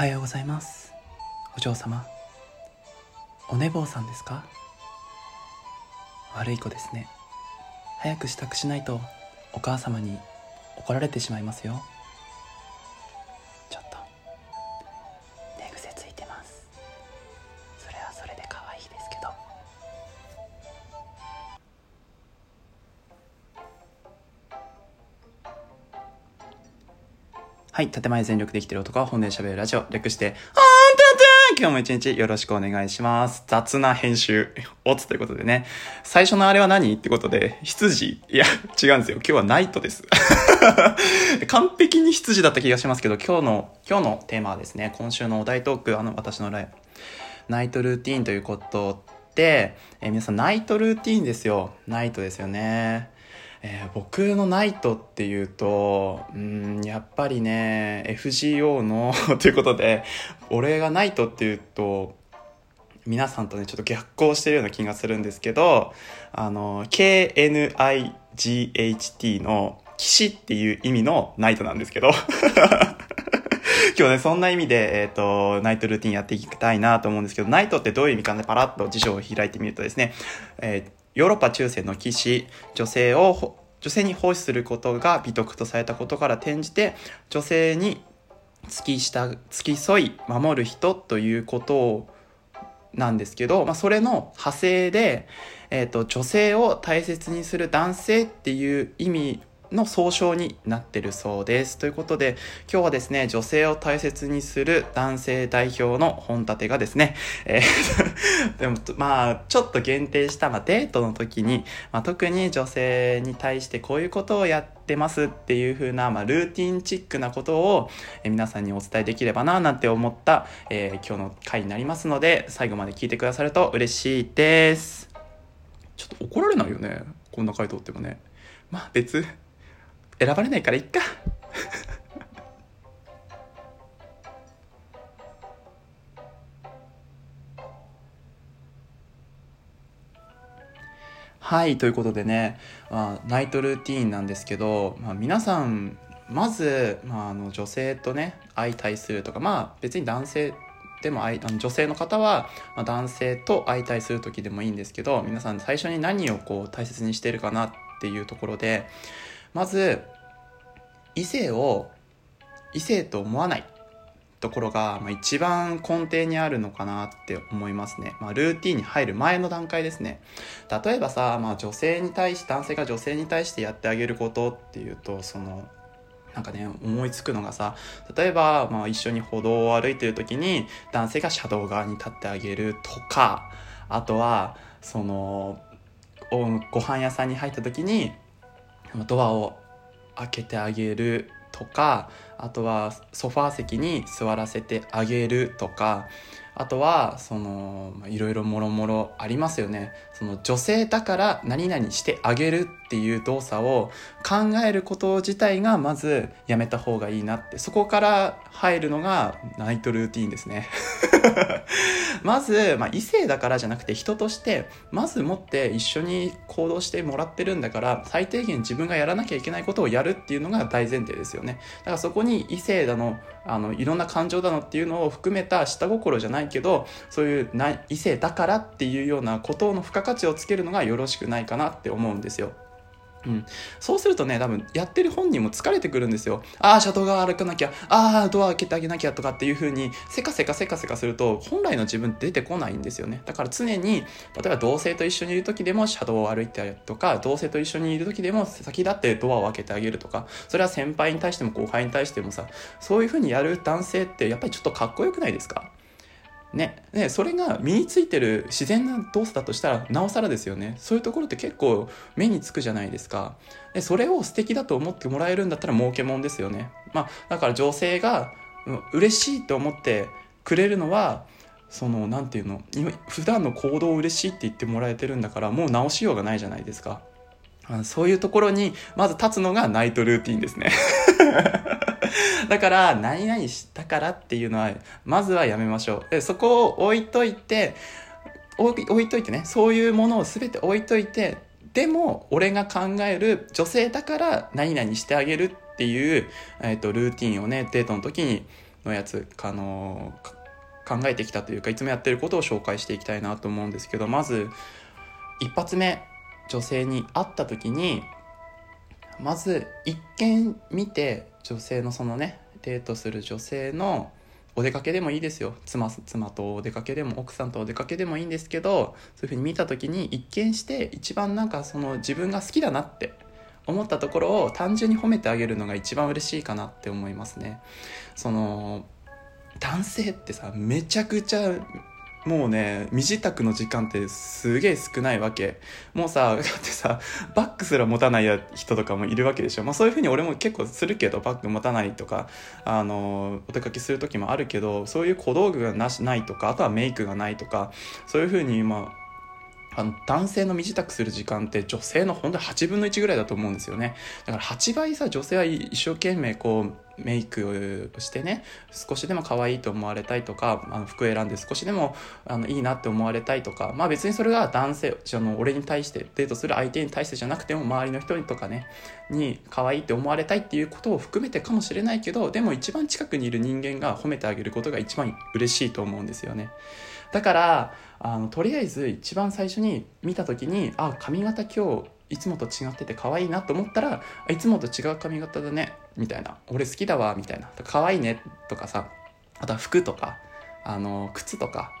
はようございます。お嬢様。お寝坊さんですか？悪い子ですね。早く支度しないとお母様に怒られてしまいますよ。はい建前全力で生きてる男は本音喋るラジオ略して「あんたん今日も一日よろしくお願いします。雑な編集、おつということでね。最初のあれは何？ってことで、羊いや、違うんですよ。今日はナイトです。完璧に羊だった気がしますけど、今日の、今日のテーマはですね、今週のお題トーク、あの、私のライナイトルーティーンということで、えー皆さんナイトルーティーンですよ。ナイトですよね。えー僕のナイトっていうと、うん、やっぱりね、FGO の ということで、俺がナイトっていうと、皆さんとね、ちょっと逆行してるような気がするんですけど、あの、KNIGHT の騎士っていう意味のナイトなんですけど、今日ね、そんな意味で、えっ、と、ナイトルーティンやっていきたいなと思うんですけど、ナイトってどういう意味かね、パラッと辞書を開いてみるとですね、えーヨーロッパ中世の騎士、女性を、女性に奉仕することが美徳とされたことから転じて、女性に付きした、付き添い、守る人ということを、なんですけど、まあ、それの派生で、えっ、と、女性を大切にする男性っていう意味の総称になってるそうです。ということで、今日はですね、女性を大切にする男性代表の本立てがですね、えー でも、まあ、ちょっと限定した、まあ、デートの時に、まあ、特に女性に対してこういうことをやってますっていう風な、まあ、ルーティンチックなことを、えー皆さんにお伝えできればな、なんて思った、えー今日の回になりますので、最後まで聞いてくださると嬉しいです。ちょっと怒られないよね。こんな回答ってもね。まあ、別、選ばれないからいっか。はい、ということでね、まあ、ナイトルーティーンなんですけど、まあ、皆さん、まず、まあ、あの女性とね、相対するとか、まあ別に男性でも相あの女性の方は、まあ、男性と相対する時でもいいんですけど、皆さん最初に何をこう大切にしてるかなっていうところで、まず、異性を異性と思わないところが、まあ、一番根底にあるのかなって思いますね。まあ、ルーティンに入る前の段階ですね。例えばさ、まあ、女性に対し、男性が女性に対してやってあげることっていうと、その、なんかね、思いつくのがさ、例えば、まあ、一緒に歩道を歩いてる時に、男性が車道側に立ってあげるとか、あとは、その、ご飯屋さんに入った時に、ドアを開けてあげるとかあとはソファー席に座らせてあげるとかあとはそのまあいろいろもろもろありますよね。その女性だから何々してあげるっていう動作を考えること自体がまずやめた方がいいなって。そこから入るのがナイトルーティーンですね。まず、まあ、異性だからじゃなくて人としてまず持って一緒に行動してもらってるんだから最低限自分がやらなきゃいけないことをやるっていうのが大前提ですよね。だからそこに異性だのあのいろんな感情だのっていうのを含めた下心じゃないないけどそういうな異性だからっていうようなことの付加価値をつけるのがよろしくないかなって思うんですよ。うん、そうするとね多分やってる本人も疲れてくるんですよ。ああ車道側歩かなきゃ。ああドア開けてあげなきゃとかっていう風にせかせかせかせかすると本来の自分って出てこないんですよね。だから常に例えば同性と一緒にいる時でも車道を歩いてとか同性と一緒にいる時でも先立ってドアを開けてあげるとかそれは先輩に対しても後輩に対してもさそういう風にやる男性ってやっぱりちょっとかっこよくないですか？ね、ね、それが身についてる自然な動作だとしたらなおさらですよね。そういうところって結構目につくじゃないですか。でそれを素敵だと思ってもらえるんだったら儲けもんですよね。まあだから女性が嬉しいと思ってくれるのはそのなんていうの今普段の行動を嬉しいって言ってもらえてるんだからもう直しようがないじゃないですか。そういうところにまず立つのがナイトルーティンですね。だから、何々したからっていうのは、まずはやめましょう。で、そこを置いといて、置いといてね、そういうものを全て置いといて、でも、俺が考える女性だから何々してあげるっていう、えっ、と、ルーティンをね、デートの時に、のやつあの考えてきたというかいつもやってることを紹介していきたいなと思うんですけどまず一発目女性に会った時にまず一見見て女性のそのねデートする女性のお出かけでもいいですよ妻妻とお出かけでも奥さんとお出かけでもいいんですけどそういうふうに見た時に一見して一番なんかその自分が好きだなって思ったところを単純に褒めてあげるのが一番嬉しいかなって思いますね。その男性ってさめちゃくちゃもうね身支度の時間ってすげえ少ないわけ。もうさ だってさバッグすら持たない人とかもいるわけでしょ。まあそういうふうに俺も結構するけどバッグ持たないとかあのお出かけする時もあるけどそういう小道具がなしないとかあとはメイクがないとかそういうふうにまああの男性の身支度する時間って女性の本当に8分の1ぐらいだと思うんですよね。だから8倍さ女性は一生懸命こうメイクをしてね少しでも可愛いと思われたいとかあの服選んで少しでもあのいいなって思われたいとかまあ別にそれが男性あの俺に対してデートする相手に対してじゃなくても周りの人とかねに可愛いって思われたいっていうことを含めてかもしれないけどでも一番近くにいる人間が褒めてあげることが一番嬉しいと思うんですよね。だからあのとりあえず一番最初に見た時にあ髪型今日いつもと違ってて可愛いなと思ったらいつもと違う髪型だねみたいな。俺好きだわみたいな。可愛いねとかさあとは服とかあの靴とか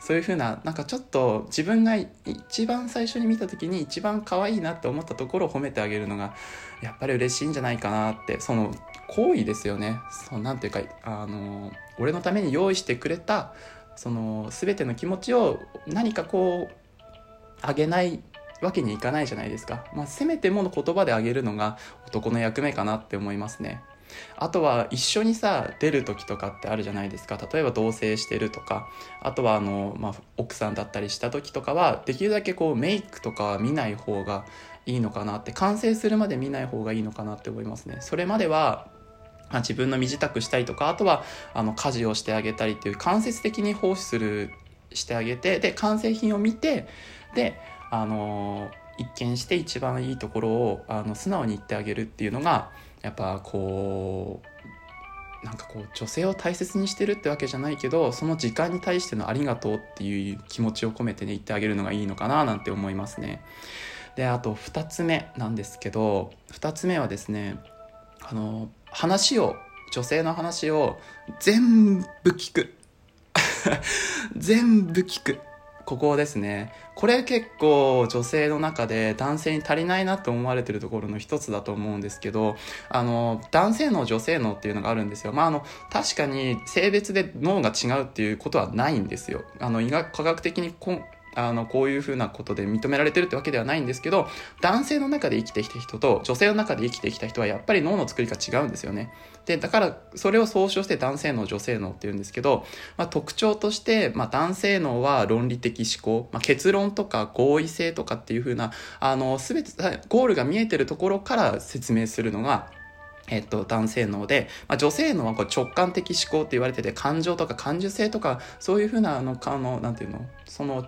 そういう風ななんかちょっと自分が一番最初に見た時に一番可愛いなって思ったところを褒めてあげるのがやっぱり嬉しいんじゃないかなってその行為ですよね。そうなんていうかあの俺のために用意してくれたその全ての気持ちを何かこうあげないわけにいかないじゃないですか、まあ、せめてもの言葉であげるのが男の役目かなって思いますね。あとは一緒にさ出る時とかってあるじゃないですか。例えば同棲してるとか。あとはあの、まあ、奥さんだったりした時とかはできるだけこうメイクとかは見ない方がいいのかなって完成するまで見ない方がいいのかなって思いますね。それまでは自分の身支度したりとかあとはあの家事をしてあげたりっていう間接的に奉仕するしてあげてで完成品を見てであの一見して一番いいところをあの素直に言ってあげるっていうのがやっぱこうなんかこう女性を大切にしてるってわけじゃないけどその時間に対してのありがとうっていう気持ちを込めてね言ってあげるのがいいのかななんて思いますね。であと2つ目なんですけど2つ目はですねあの話を女性の話を全部聞く。全部聞く。ここですねこれ結構女性の中で男性に足りないなと思われてるところの一つだと思うんですけどあの男性脳女性脳っていうのがあるんですよ。まああの確かに性別で脳が違うっていうことはないんですよ。あの医学科学的にあのこういうふうなことで認められてるってわけではないんですけど男性の中で生きてきた人と女性の中で生きてきた人はやっぱり脳の作りが違うんですよね。でだからそれを総称して男性脳女性脳っていうんですけど、まあ、特徴として、まあ、男性脳は論理的思考、まあ、結論とか合意性とかっていうふうなあの全てゴールが見えてるところから説明するのがえっと、男性脳で、まあ、女性脳はこう直感的思考って言われてて感情とか感受性とかそういうふうなあのあのなんていうの？その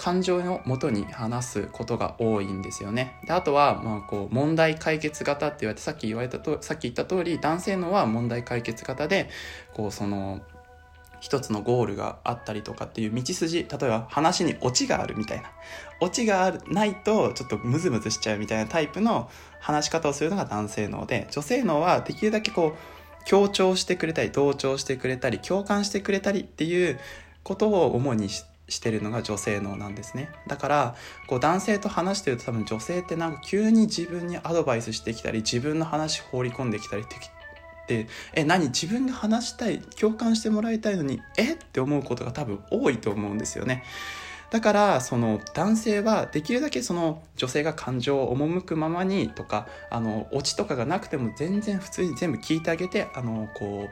感情のもとに話すことが多いんですよね。であとは、まあ、こう問題解決型って言われてさっき言われたとさっき言った通り男性のは問題解決型でこうその一つのゴールがあったりとかっていう道筋例えば話にオチがあるみたいなオチがあるないとちょっとムズムズしちゃうみたいなタイプの話し方をするのが男性脳で女性脳はできるだけこう強調してくれたり同調してくれたり共感してくれたりっていうことを主にししてるのが女性脳なんですね。だからこう男性と話してると多分女性ってなんか急に自分にアドバイスしてきたり自分の話放り込んできたりってえ何？自分が話したい共感してもらいたいのにえ？って思うことが多分多いと思うんですよね。だからその男性はできるだけその女性が感情を赴くままにとかあのオチとかがなくても全然普通に全部聞いてあげてあのこう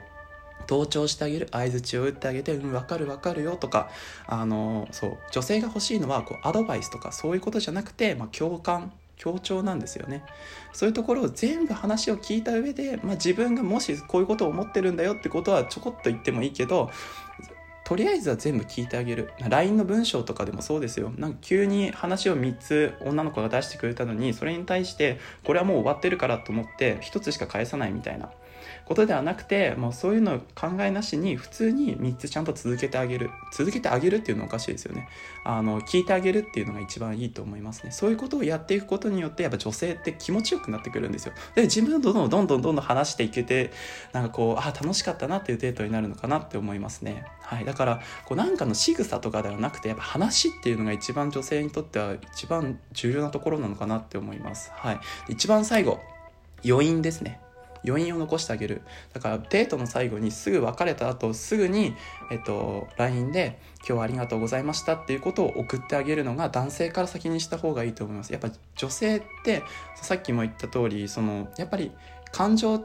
同調してあげる相づちを打ってあげて「うん分かる分かるよ」とかあのそう女性が欲しいのはこうアドバイスとかそういうことじゃなくて、まあ、共感強調なんですよね。そういうところを全部話を聞いた上で、まあ、自分がもしこういうことを思ってるんだよってことはちょこっと言ってもいいけどとりあえずは全部聞いてあげる。LINE の文章とかでもそうですよ。なんか急に話を3つ女の子が出してくれたのにそれに対してこれはもう終わってるからと思って1つしか返さないみたいな。ことではなくてもうそういうのを考えなしに普通に3つちゃんと続けてあげる。続けてあげるっていうのはおかしいですよね。あの聞いてあげるっていうのが一番いいと思いますね。そういうことをやっていくことによってやっぱ女性って気持ちよくなってくるんですよ。で自分どんどんどんどんどんどん話していけてなんかこうあ楽しかったなっていうデートになるのかなって思いますね。はい。だからこうなんかの仕草とかではなくてやっぱ話っていうのが一番女性にとっては一番重要なところなのかなって思います。はい。一番最後余韻ですね。余韻を残してあげる。だからデートの最後にすぐ別れた後すぐに、えっと、LINE で「今日はありがとうございました」っていうことを送ってあげるのが男性から先にした方がいいと思います。やっぱ女性ってさっきも言った通りそのやっぱり感情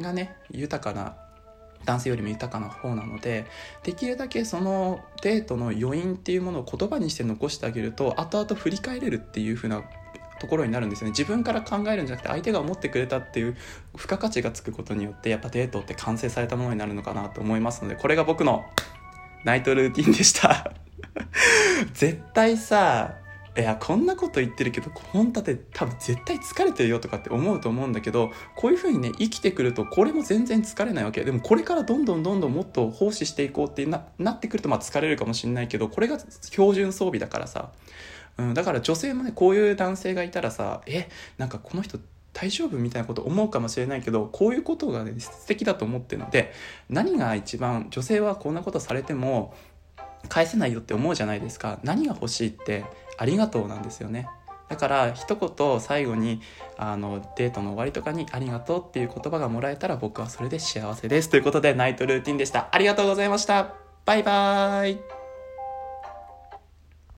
がね豊かな男性よりも豊かな方なのでできるだけそのデートの余韻っていうものを言葉にして残してあげると後々振り返れるっていう風なところになるんですよね。自分から考えるんじゃなくて相手が思ってくれたっていう付加価値がつくことによってやっぱデートって完成されたものになるのかなと思いますのでこれが僕のナイトルーティンでした。絶対さいやこんなこと言ってるけど本立て多分絶対疲れてるよとかって思うと思うんだけどこういう風にね生きてくるとこれも全然疲れないわけ。でもこれからどんどんどんどんもっと奉仕していこうってななってくるとまあ疲れるかもしれないけどこれが標準装備だからさ。うん、だから女性もねこういう男性がいたらさえなんかこの人大丈夫みたいなこと思うかもしれないけどこういうことがね素敵だと思ってるので何が一番女性はこんなことされても返せないよって思うじゃないですか。何が欲しいってありがとうなんですよね。だから一言最後にあのデートの終わりとかに「ありがとう」っていう言葉がもらえたら僕はそれで幸せです。ということでナイトルーティンでした。ありがとうございました。バイバーイ。